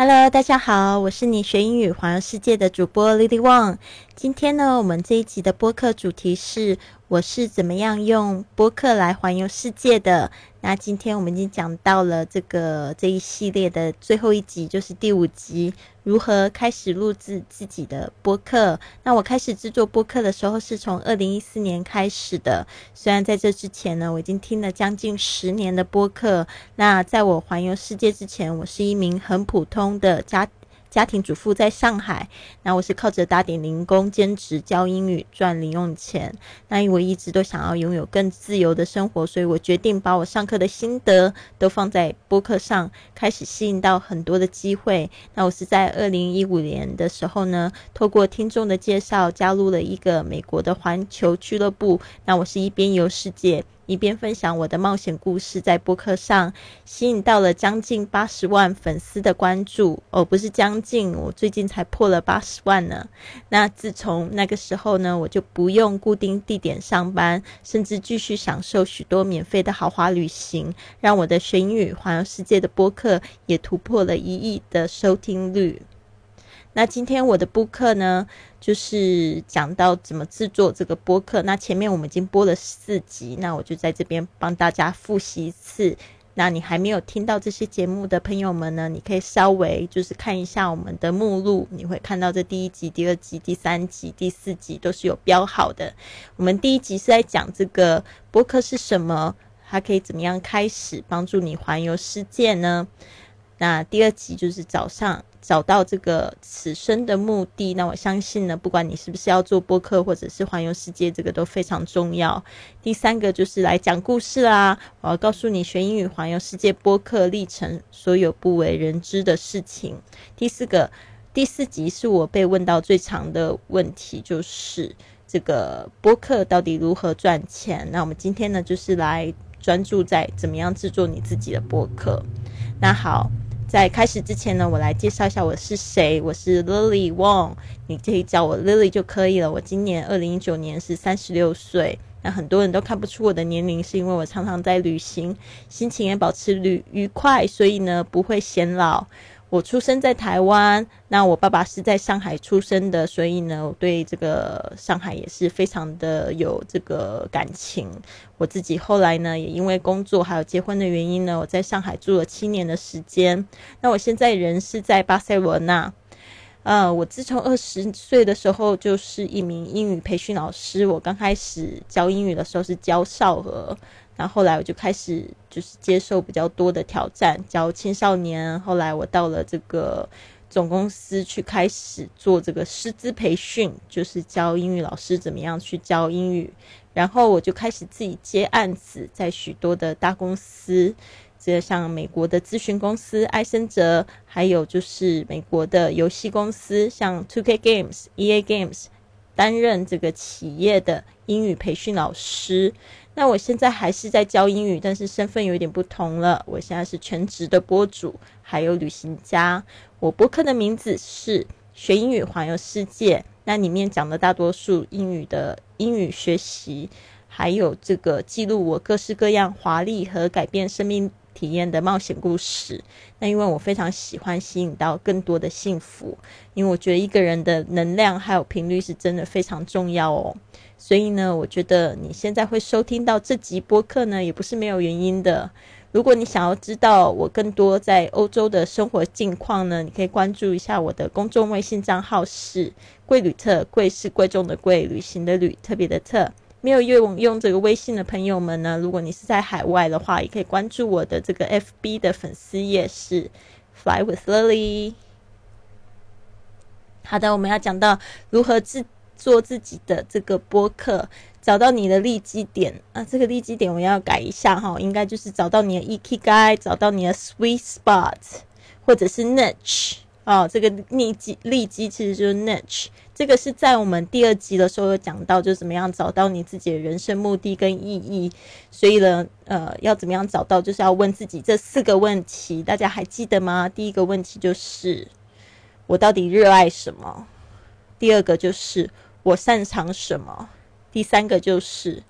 Hello，大家好，我是你学英语环游世界的主播 Lily Wang。今天呢，我们这一集的播客主题是我是怎么样用播客来环游世界的。那今天我们已经讲到了这个这一系列的最后一集，就是第五集，如何开始录制自己的播客。那我开始制作播客的时候是从二零一四年开始的，虽然在这之前呢，我已经听了将近十年的播客。那在我环游世界之前，我是一名很普通的家。家庭主妇在上海，那我是靠着打点零工兼职教英语赚零用钱。那因为我一直都想要拥有更自由的生活，所以我决定把我上课的心得都放在播客上，开始吸引到很多的机会。那我是在二零一五年的时候呢，透过听众的介绍，加入了一个美国的环球俱乐部。那我是一边游世界。一边分享我的冒险故事，在播客上吸引到了将近八十万粉丝的关注哦，不是将近，我最近才破了八十万呢。那自从那个时候呢，我就不用固定地点上班，甚至继续享受许多免费的豪华旅行，让我的学英语环游世界的播客也突破了一亿的收听率。那今天我的播客呢，就是讲到怎么制作这个播客。那前面我们已经播了四集，那我就在这边帮大家复习一次。那你还没有听到这些节目的朋友们呢，你可以稍微就是看一下我们的目录，你会看到这第一集、第二集、第三集、第四集都是有标好的。我们第一集是在讲这个播客是什么，它可以怎么样开始帮助你环游世界呢？那第二集就是早上。找到这个此生的目的，那我相信呢，不管你是不是要做播客或者是环游世界，这个都非常重要。第三个就是来讲故事啦，我要告诉你学英语环游世界播客历程所有不为人知的事情。第四个，第四集是我被问到最长的问题，就是这个播客到底如何赚钱？那我们今天呢，就是来专注在怎么样制作你自己的播客。那好。在开始之前呢，我来介绍一下我是谁。我是 Lily Wong，你可以叫我 Lily 就可以了。我今年二零一九年是三十六岁。那很多人都看不出我的年龄，是因为我常常在旅行，心情也保持旅愉快，所以呢不会显老。我出生在台湾，那我爸爸是在上海出生的，所以呢，我对这个上海也是非常的有这个感情。我自己后来呢，也因为工作还有结婚的原因呢，我在上海住了七年的时间。那我现在人是在巴塞罗那。呃，我自从二十岁的时候就是一名英语培训老师。我刚开始教英语的时候是教少儿。然后后来我就开始就是接受比较多的挑战，教青少年。后来我到了这个总公司去开始做这个师资培训，就是教英语老师怎么样去教英语。然后我就开始自己接案子，在许多的大公司，这像美国的咨询公司艾森哲，还有就是美国的游戏公司，像 Two K Games、EA Games，担任这个企业的英语培训老师。那我现在还是在教英语，但是身份有点不同了。我现在是全职的播主，还有旅行家。我播客的名字是学英语环游世界，那里面讲的大多数英语的英语学习，还有这个记录我各式各样华丽和改变生命。体验的冒险故事。那因为我非常喜欢吸引到更多的幸福，因为我觉得一个人的能量还有频率是真的非常重要哦。所以呢，我觉得你现在会收听到这集播客呢，也不是没有原因的。如果你想要知道我更多在欧洲的生活近况呢，你可以关注一下我的公众微信账号是贵旅特，贵是贵重的贵，旅行的旅，特别的特。没有用用这个微信的朋友们呢，如果你是在海外的话，也可以关注我的这个 FB 的粉丝页是 Fly with Lily。好的，我们要讲到如何制作自己的这个播客，找到你的利基点啊，这个利基点我要改一下哈，应该就是找到你的 EK guy，找到你的 Sweet Spot，或者是 Niche。哦，这个利基利基其实就是 niche，这个是在我们第二集的时候有讲到，就怎么样找到你自己的人生目的跟意义。所以呢，呃，要怎么样找到，就是要问自己这四个问题，大家还记得吗？第一个问题就是我到底热爱什么？第二个就是我擅长什么？第三个就是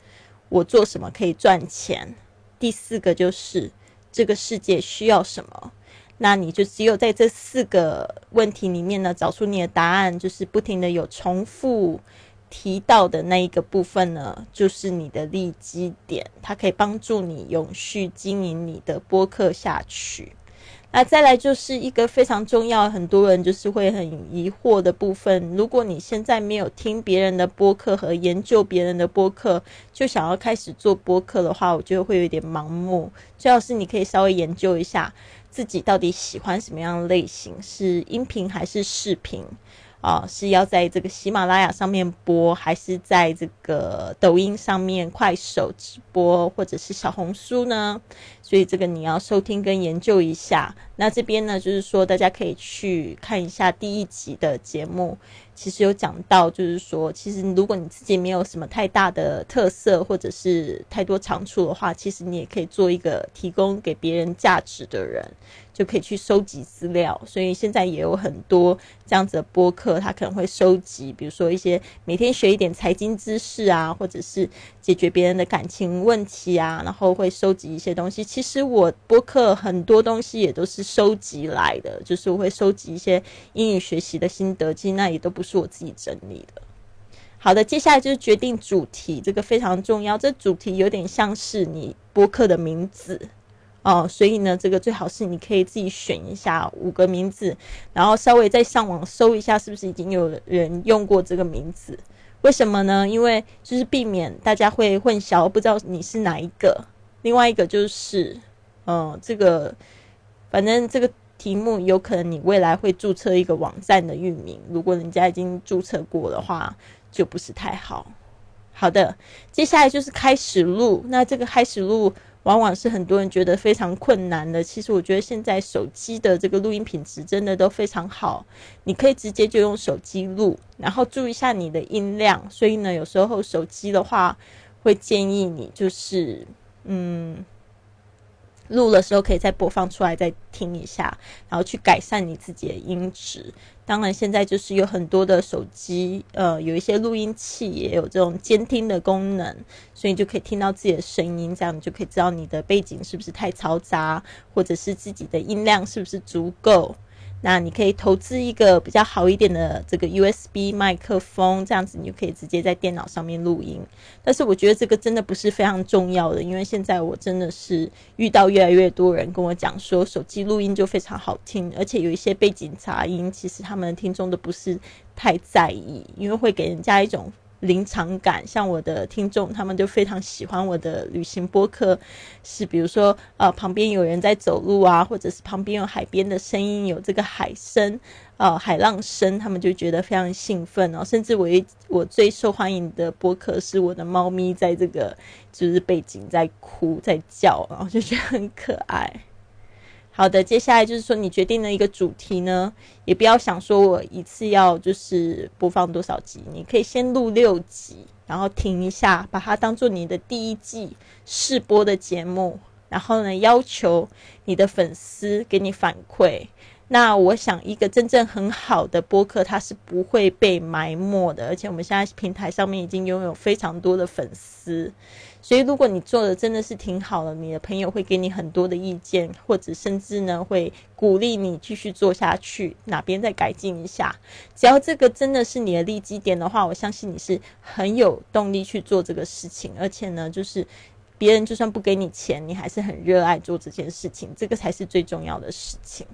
我做什么可以赚钱？第四个就是这个世界需要什么？那你就只有在这四个问题里面呢，找出你的答案，就是不停的有重复提到的那一个部分呢，就是你的利基点，它可以帮助你永续经营你的播客下去。那再来就是一个非常重要，很多人就是会很疑惑的部分。如果你现在没有听别人的播客和研究别人的播客，就想要开始做播客的话，我觉得会有点盲目。最好是你可以稍微研究一下自己到底喜欢什么样的类型，是音频还是视频。啊，是要在这个喜马拉雅上面播，还是在这个抖音上面、快手直播，或者是小红书呢？所以这个你要收听跟研究一下。那这边呢，就是说大家可以去看一下第一集的节目。其实有讲到，就是说，其实如果你自己没有什么太大的特色，或者是太多长处的话，其实你也可以做一个提供给别人价值的人，就可以去收集资料。所以现在也有很多这样子的播客，他可能会收集，比如说一些每天学一点财经知识啊，或者是解决别人的感情问题啊，然后会收集一些东西。其实我播客很多东西也都是收集来的，就是我会收集一些英语学习的心得，其实那也都不是我自己整理的。好的，接下来就是决定主题，这个非常重要。这主题有点像是你播客的名字哦，所以呢，这个最好是你可以自己选一下五个名字，然后稍微再上网搜一下，是不是已经有人用过这个名字？为什么呢？因为就是避免大家会混淆，不知道你是哪一个。另外一个就是，嗯，这个反正这个题目有可能你未来会注册一个网站的域名，如果人家已经注册过的话，就不是太好。好的，接下来就是开始录。那这个开始录往往是很多人觉得非常困难的。其实我觉得现在手机的这个录音品质真的都非常好，你可以直接就用手机录，然后注意一下你的音量。所以呢，有时候手机的话会建议你就是。嗯，录的时候可以再播放出来，再听一下，然后去改善你自己的音质。当然，现在就是有很多的手机，呃，有一些录音器也有这种监听的功能，所以你就可以听到自己的声音，这样你就可以知道你的背景是不是太嘈杂，或者是自己的音量是不是足够。那你可以投资一个比较好一点的这个 USB 麦克风，这样子你就可以直接在电脑上面录音。但是我觉得这个真的不是非常重要的，因为现在我真的是遇到越来越多人跟我讲说，手机录音就非常好听，而且有一些背景杂音，其实他们听众都不是太在意，因为会给人家一种。临场感，像我的听众，他们就非常喜欢我的旅行播客。是比如说，呃，旁边有人在走路啊，或者是旁边有海边的声音，有这个海声，呃，海浪声，他们就觉得非常兴奋哦。甚至我我最受欢迎的播客是我的猫咪在这个就是背景在哭在叫，然后就觉得很可爱。好的，接下来就是说你决定了一个主题呢，也不要想说我一次要就是播放多少集，你可以先录六集，然后停一下，把它当做你的第一季试播的节目，然后呢要求你的粉丝给你反馈。那我想，一个真正很好的播客，它是不会被埋没的。而且我们现在平台上面已经拥有非常多的粉丝，所以如果你做的真的是挺好的，你的朋友会给你很多的意见，或者甚至呢会鼓励你继续做下去，哪边再改进一下。只要这个真的是你的利基点的话，我相信你是很有动力去做这个事情。而且呢，就是别人就算不给你钱，你还是很热爱做这件事情，这个才是最重要的事情。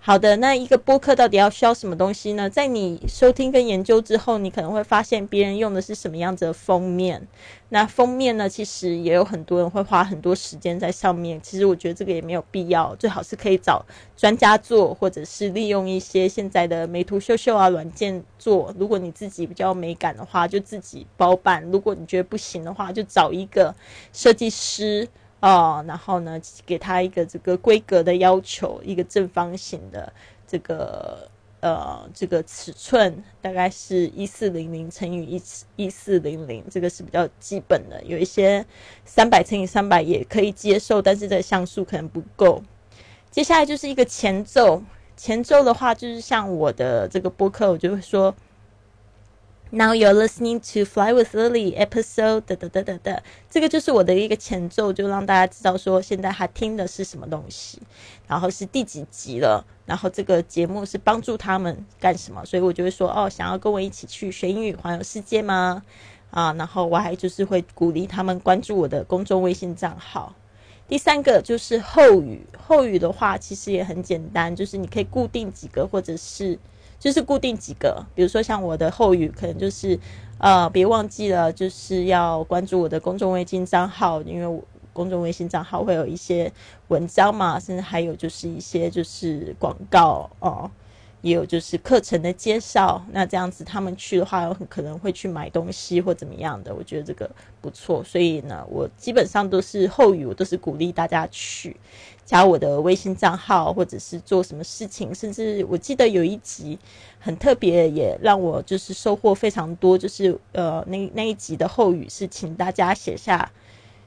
好的，那一个播客到底要需要什么东西呢？在你收听跟研究之后，你可能会发现别人用的是什么样子的封面。那封面呢，其实也有很多人会花很多时间在上面。其实我觉得这个也没有必要，最好是可以找专家做，或者是利用一些现在的美图秀秀啊软件做。如果你自己比较美感的话，就自己包办；如果你觉得不行的话，就找一个设计师。哦，然后呢，给他一个这个规格的要求，一个正方形的这个呃这个尺寸，大概是一四零零乘以一一四零零，这个是比较基本的。有一些三百乘以三百也可以接受，但是这像素可能不够。接下来就是一个前奏，前奏的话就是像我的这个播客，我就会说。Now you're listening to Fly with Lily episode 的的的的的，这个就是我的一个前奏，就让大家知道说现在他听的是什么东西，然后是第几集了，然后这个节目是帮助他们干什么，所以我就会说哦，想要跟我一起去学英语环游世界吗？啊，然后我还就是会鼓励他们关注我的公众微信账号。第三个就是后语，后语的话其实也很简单，就是你可以固定几个或者是。就是固定几个，比如说像我的后语，可能就是，呃，别忘记了，就是要关注我的公众微信账号，因为我公众微信账号会有一些文章嘛，甚至还有就是一些就是广告哦。也有就是课程的介绍，那这样子他们去的话，有很可能会去买东西或怎么样的，我觉得这个不错。所以呢，我基本上都是后语，我都是鼓励大家去加我的微信账号，或者是做什么事情。甚至我记得有一集很特别，也让我就是收获非常多，就是呃那那一集的后语是请大家写下，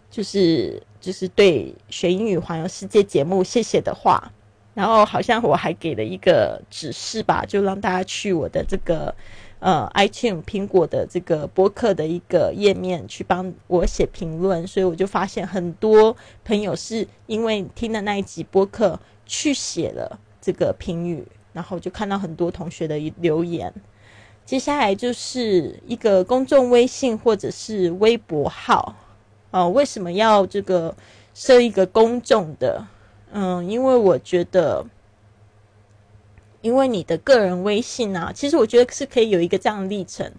就是就是对学英语环游世界节目谢谢的话。然后好像我还给了一个指示吧，就让大家去我的这个呃，iTunes 苹果的这个播客的一个页面去帮我写评论，所以我就发现很多朋友是因为听了那一集播客去写了这个评语，然后就看到很多同学的留言。接下来就是一个公众微信或者是微博号，呃，为什么要这个设一个公众的？嗯，因为我觉得，因为你的个人微信啊，其实我觉得是可以有一个这样的历程。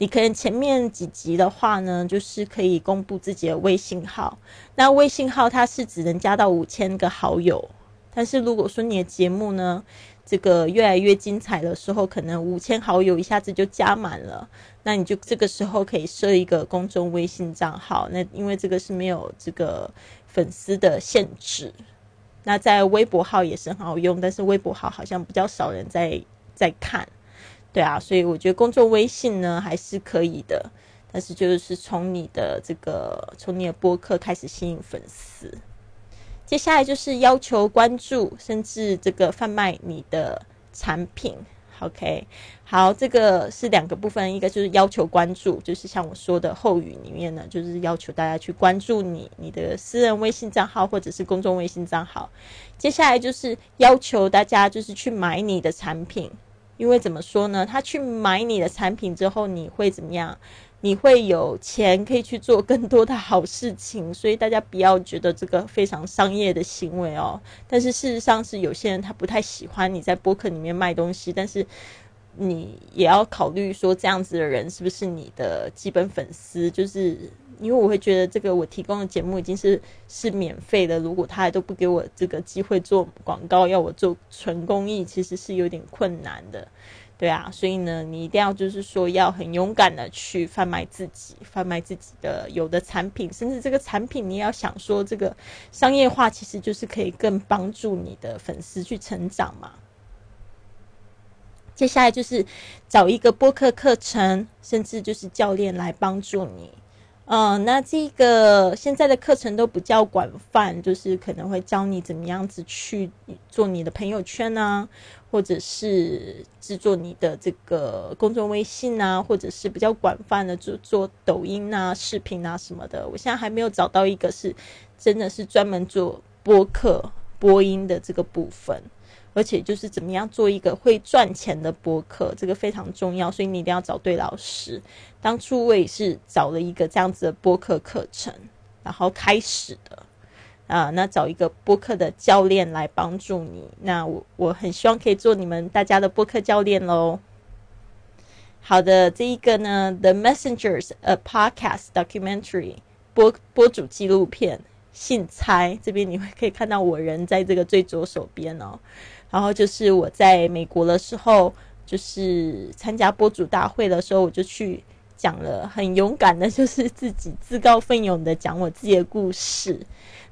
你可能前面几集的话呢，就是可以公布自己的微信号。那微信号它是只能加到五千个好友，但是如果说你的节目呢，这个越来越精彩的时候，可能五千好友一下子就加满了，那你就这个时候可以设一个公众微信账号。那因为这个是没有这个粉丝的限制。那在微博号也是很好用，但是微博号好像比较少人在在看，对啊，所以我觉得工作微信呢还是可以的，但是就是从你的这个从你的播客开始吸引粉丝，接下来就是要求关注，甚至这个贩卖你的产品。OK，好，这个是两个部分，一个就是要求关注，就是像我说的后语里面呢，就是要求大家去关注你你的私人微信账号或者是公众微信账号。接下来就是要求大家就是去买你的产品，因为怎么说呢？他去买你的产品之后，你会怎么样？你会有钱可以去做更多的好事情，所以大家不要觉得这个非常商业的行为哦。但是事实上是有些人他不太喜欢你在播客里面卖东西，但是你也要考虑说这样子的人是不是你的基本粉丝？就是因为我会觉得这个我提供的节目已经是是免费的，如果他还都不给我这个机会做广告，要我做纯公益，其实是有点困难的。对啊，所以呢，你一定要就是说要很勇敢的去贩卖自己，贩卖自己的有的产品，甚至这个产品你也要想说这个商业化，其实就是可以更帮助你的粉丝去成长嘛。接下来就是找一个播客课程，甚至就是教练来帮助你。嗯，那这个现在的课程都比较广泛，就是可能会教你怎么样子去做你的朋友圈呢，或者是制作你的这个公众微信啊，或者是比较广泛的做做抖音啊、视频啊什么的。我现在还没有找到一个是真的是专门做播客播音的这个部分。而且就是怎么样做一个会赚钱的播客，这个非常重要，所以你一定要找对老师。当初我也是找了一个这样子的播客课程，然后开始的啊。那找一个播客的教练来帮助你，那我我很希望可以做你们大家的播客教练喽。好的，这一个呢，《The Messengers: A Podcast Documentary》播播主纪录片，信猜这边你会可以看到我人在这个最左手边哦。然后就是我在美国的时候，就是参加播主大会的时候，我就去讲了，很勇敢的，就是自己自告奋勇的讲我自己的故事。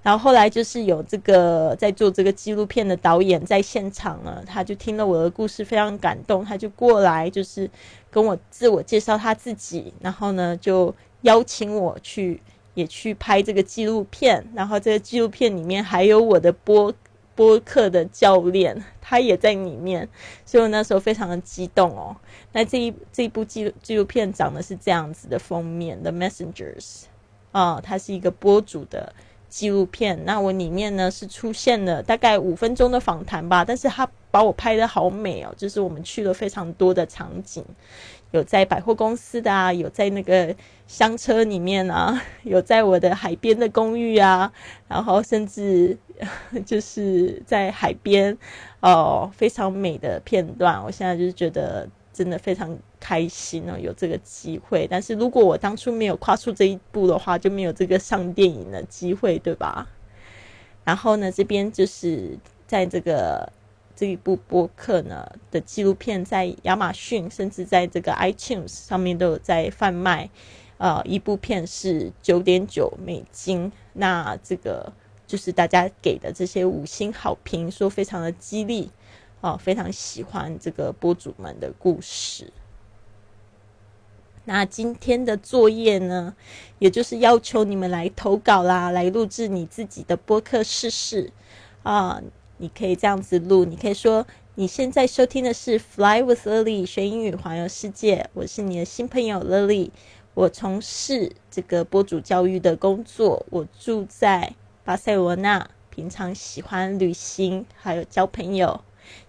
然后后来就是有这个在做这个纪录片的导演在现场了，他就听了我的故事，非常感动，他就过来就是跟我自我介绍他自己，然后呢就邀请我去也去拍这个纪录片。然后这个纪录片里面还有我的播。播客的教练，他也在里面，所以我那时候非常的激动哦。那这一这一部纪纪录片长的是这样子的封面，《The Messengers》啊，他是一个播主的纪录片。那我里面呢是出现了大概五分钟的访谈吧，但是他把我拍的好美哦，就是我们去了非常多的场景。有在百货公司的啊，有在那个香车里面啊，有在我的海边的公寓啊，然后甚至 就是在海边哦，非常美的片段。我现在就是觉得真的非常开心哦，有这个机会。但是如果我当初没有跨出这一步的话，就没有这个上电影的机会，对吧？然后呢，这边就是在这个。这一部播客呢的纪录片，在亚马逊甚至在这个 iTunes 上面都有在贩卖。呃，一部片是九点九美金。那这个就是大家给的这些五星好评，说非常的激励，哦，非常喜欢这个播主们的故事。那今天的作业呢，也就是要求你们来投稿啦，来录制你自己的播客试试啊。你可以这样子录，你可以说你现在收听的是《Fly with Lily》学英语环游世界，我是你的新朋友 Lily，我从事这个播主教育的工作，我住在巴塞罗那，平常喜欢旅行，还有交朋友。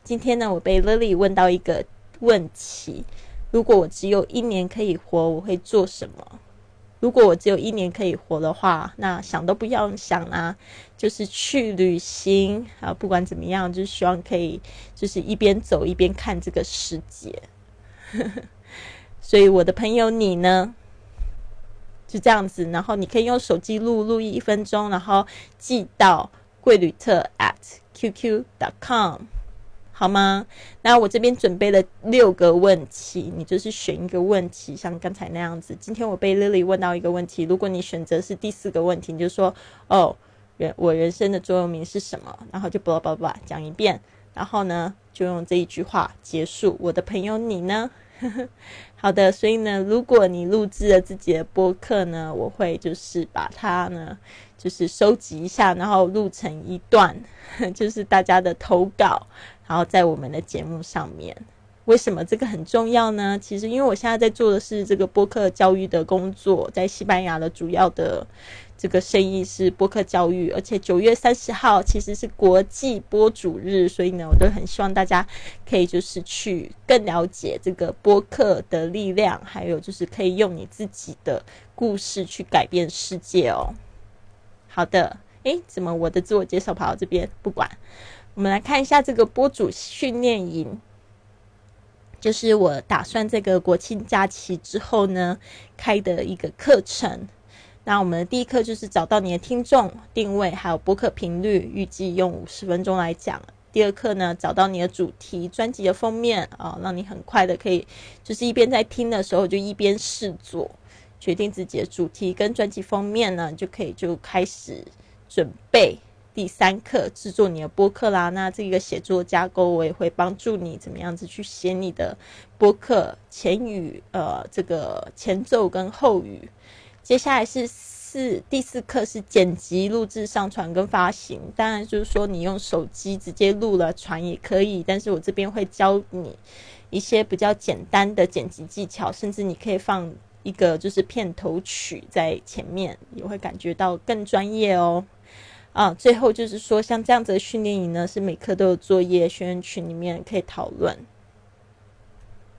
今天呢，我被 Lily 问到一个问题：如果我只有一年可以活，我会做什么？如果我只有一年可以活的话，那想都不要想啊，就是去旅行啊，不管怎么样，就是希望可以，就是一边走一边看这个世界。所以我的朋友你呢，就这样子，然后你可以用手机录录一分钟，然后寄到贵旅特 at qq dot com。好吗？那我这边准备了六个问题，你就是选一个问题，像刚才那样子。今天我被 Lily 问到一个问题，如果你选择是第四个问题，你就说：“哦，人我人生的座右铭是什么？”然后就叭叭叭讲一遍，然后呢，就用这一句话结束。我的朋友，你呢？好的，所以呢，如果你录制了自己的播客呢，我会就是把它呢，就是收集一下，然后录成一段，就是大家的投稿。然后在我们的节目上面，为什么这个很重要呢？其实因为我现在在做的是这个播客教育的工作，在西班牙的主要的这个生意是播客教育，而且九月三十号其实是国际播主日，所以呢，我都很希望大家可以就是去更了解这个播客的力量，还有就是可以用你自己的故事去改变世界哦。好的，诶，怎么我的自我介绍跑到这边？不管。我们来看一下这个播主训练营，就是我打算这个国庆假期之后呢开的一个课程。那我们的第一课就是找到你的听众定位，还有播客频率，预计用五十分钟来讲。第二课呢，找到你的主题、专辑的封面啊，让你很快的可以，就是一边在听的时候就一边试做，决定自己的主题跟专辑封面呢，就可以就开始准备。第三课制作你的播客啦，那这个写作架构我也会帮助你怎么样子去写你的播客前语，呃，这个前奏跟后语。接下来是四第四课是剪辑、录制、上传跟发行。当然就是说你用手机直接录了传也可以，但是我这边会教你一些比较简单的剪辑技巧，甚至你可以放一个就是片头曲在前面，也会感觉到更专业哦。啊，最后就是说，像这样子的训练营呢，是每课都有作业，学员群里面可以讨论。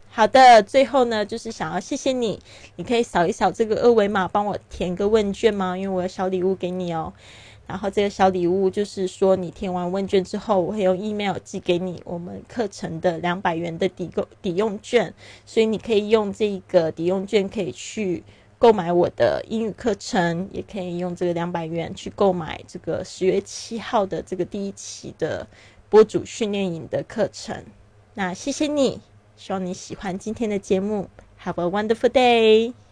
好的，最后呢，就是想要谢谢你，你可以扫一扫这个二维码，帮我填个问卷吗？因为我有小礼物给你哦。然后这个小礼物就是说，你填完问卷之后，我会用 email 寄给你我们课程的两百元的抵购抵用券，所以你可以用这个抵用券可以去。购买我的英语课程，也可以用这个两百元去购买这个十月七号的这个第一期的播主训练营的课程。那谢谢你，希望你喜欢今天的节目。Have a wonderful day。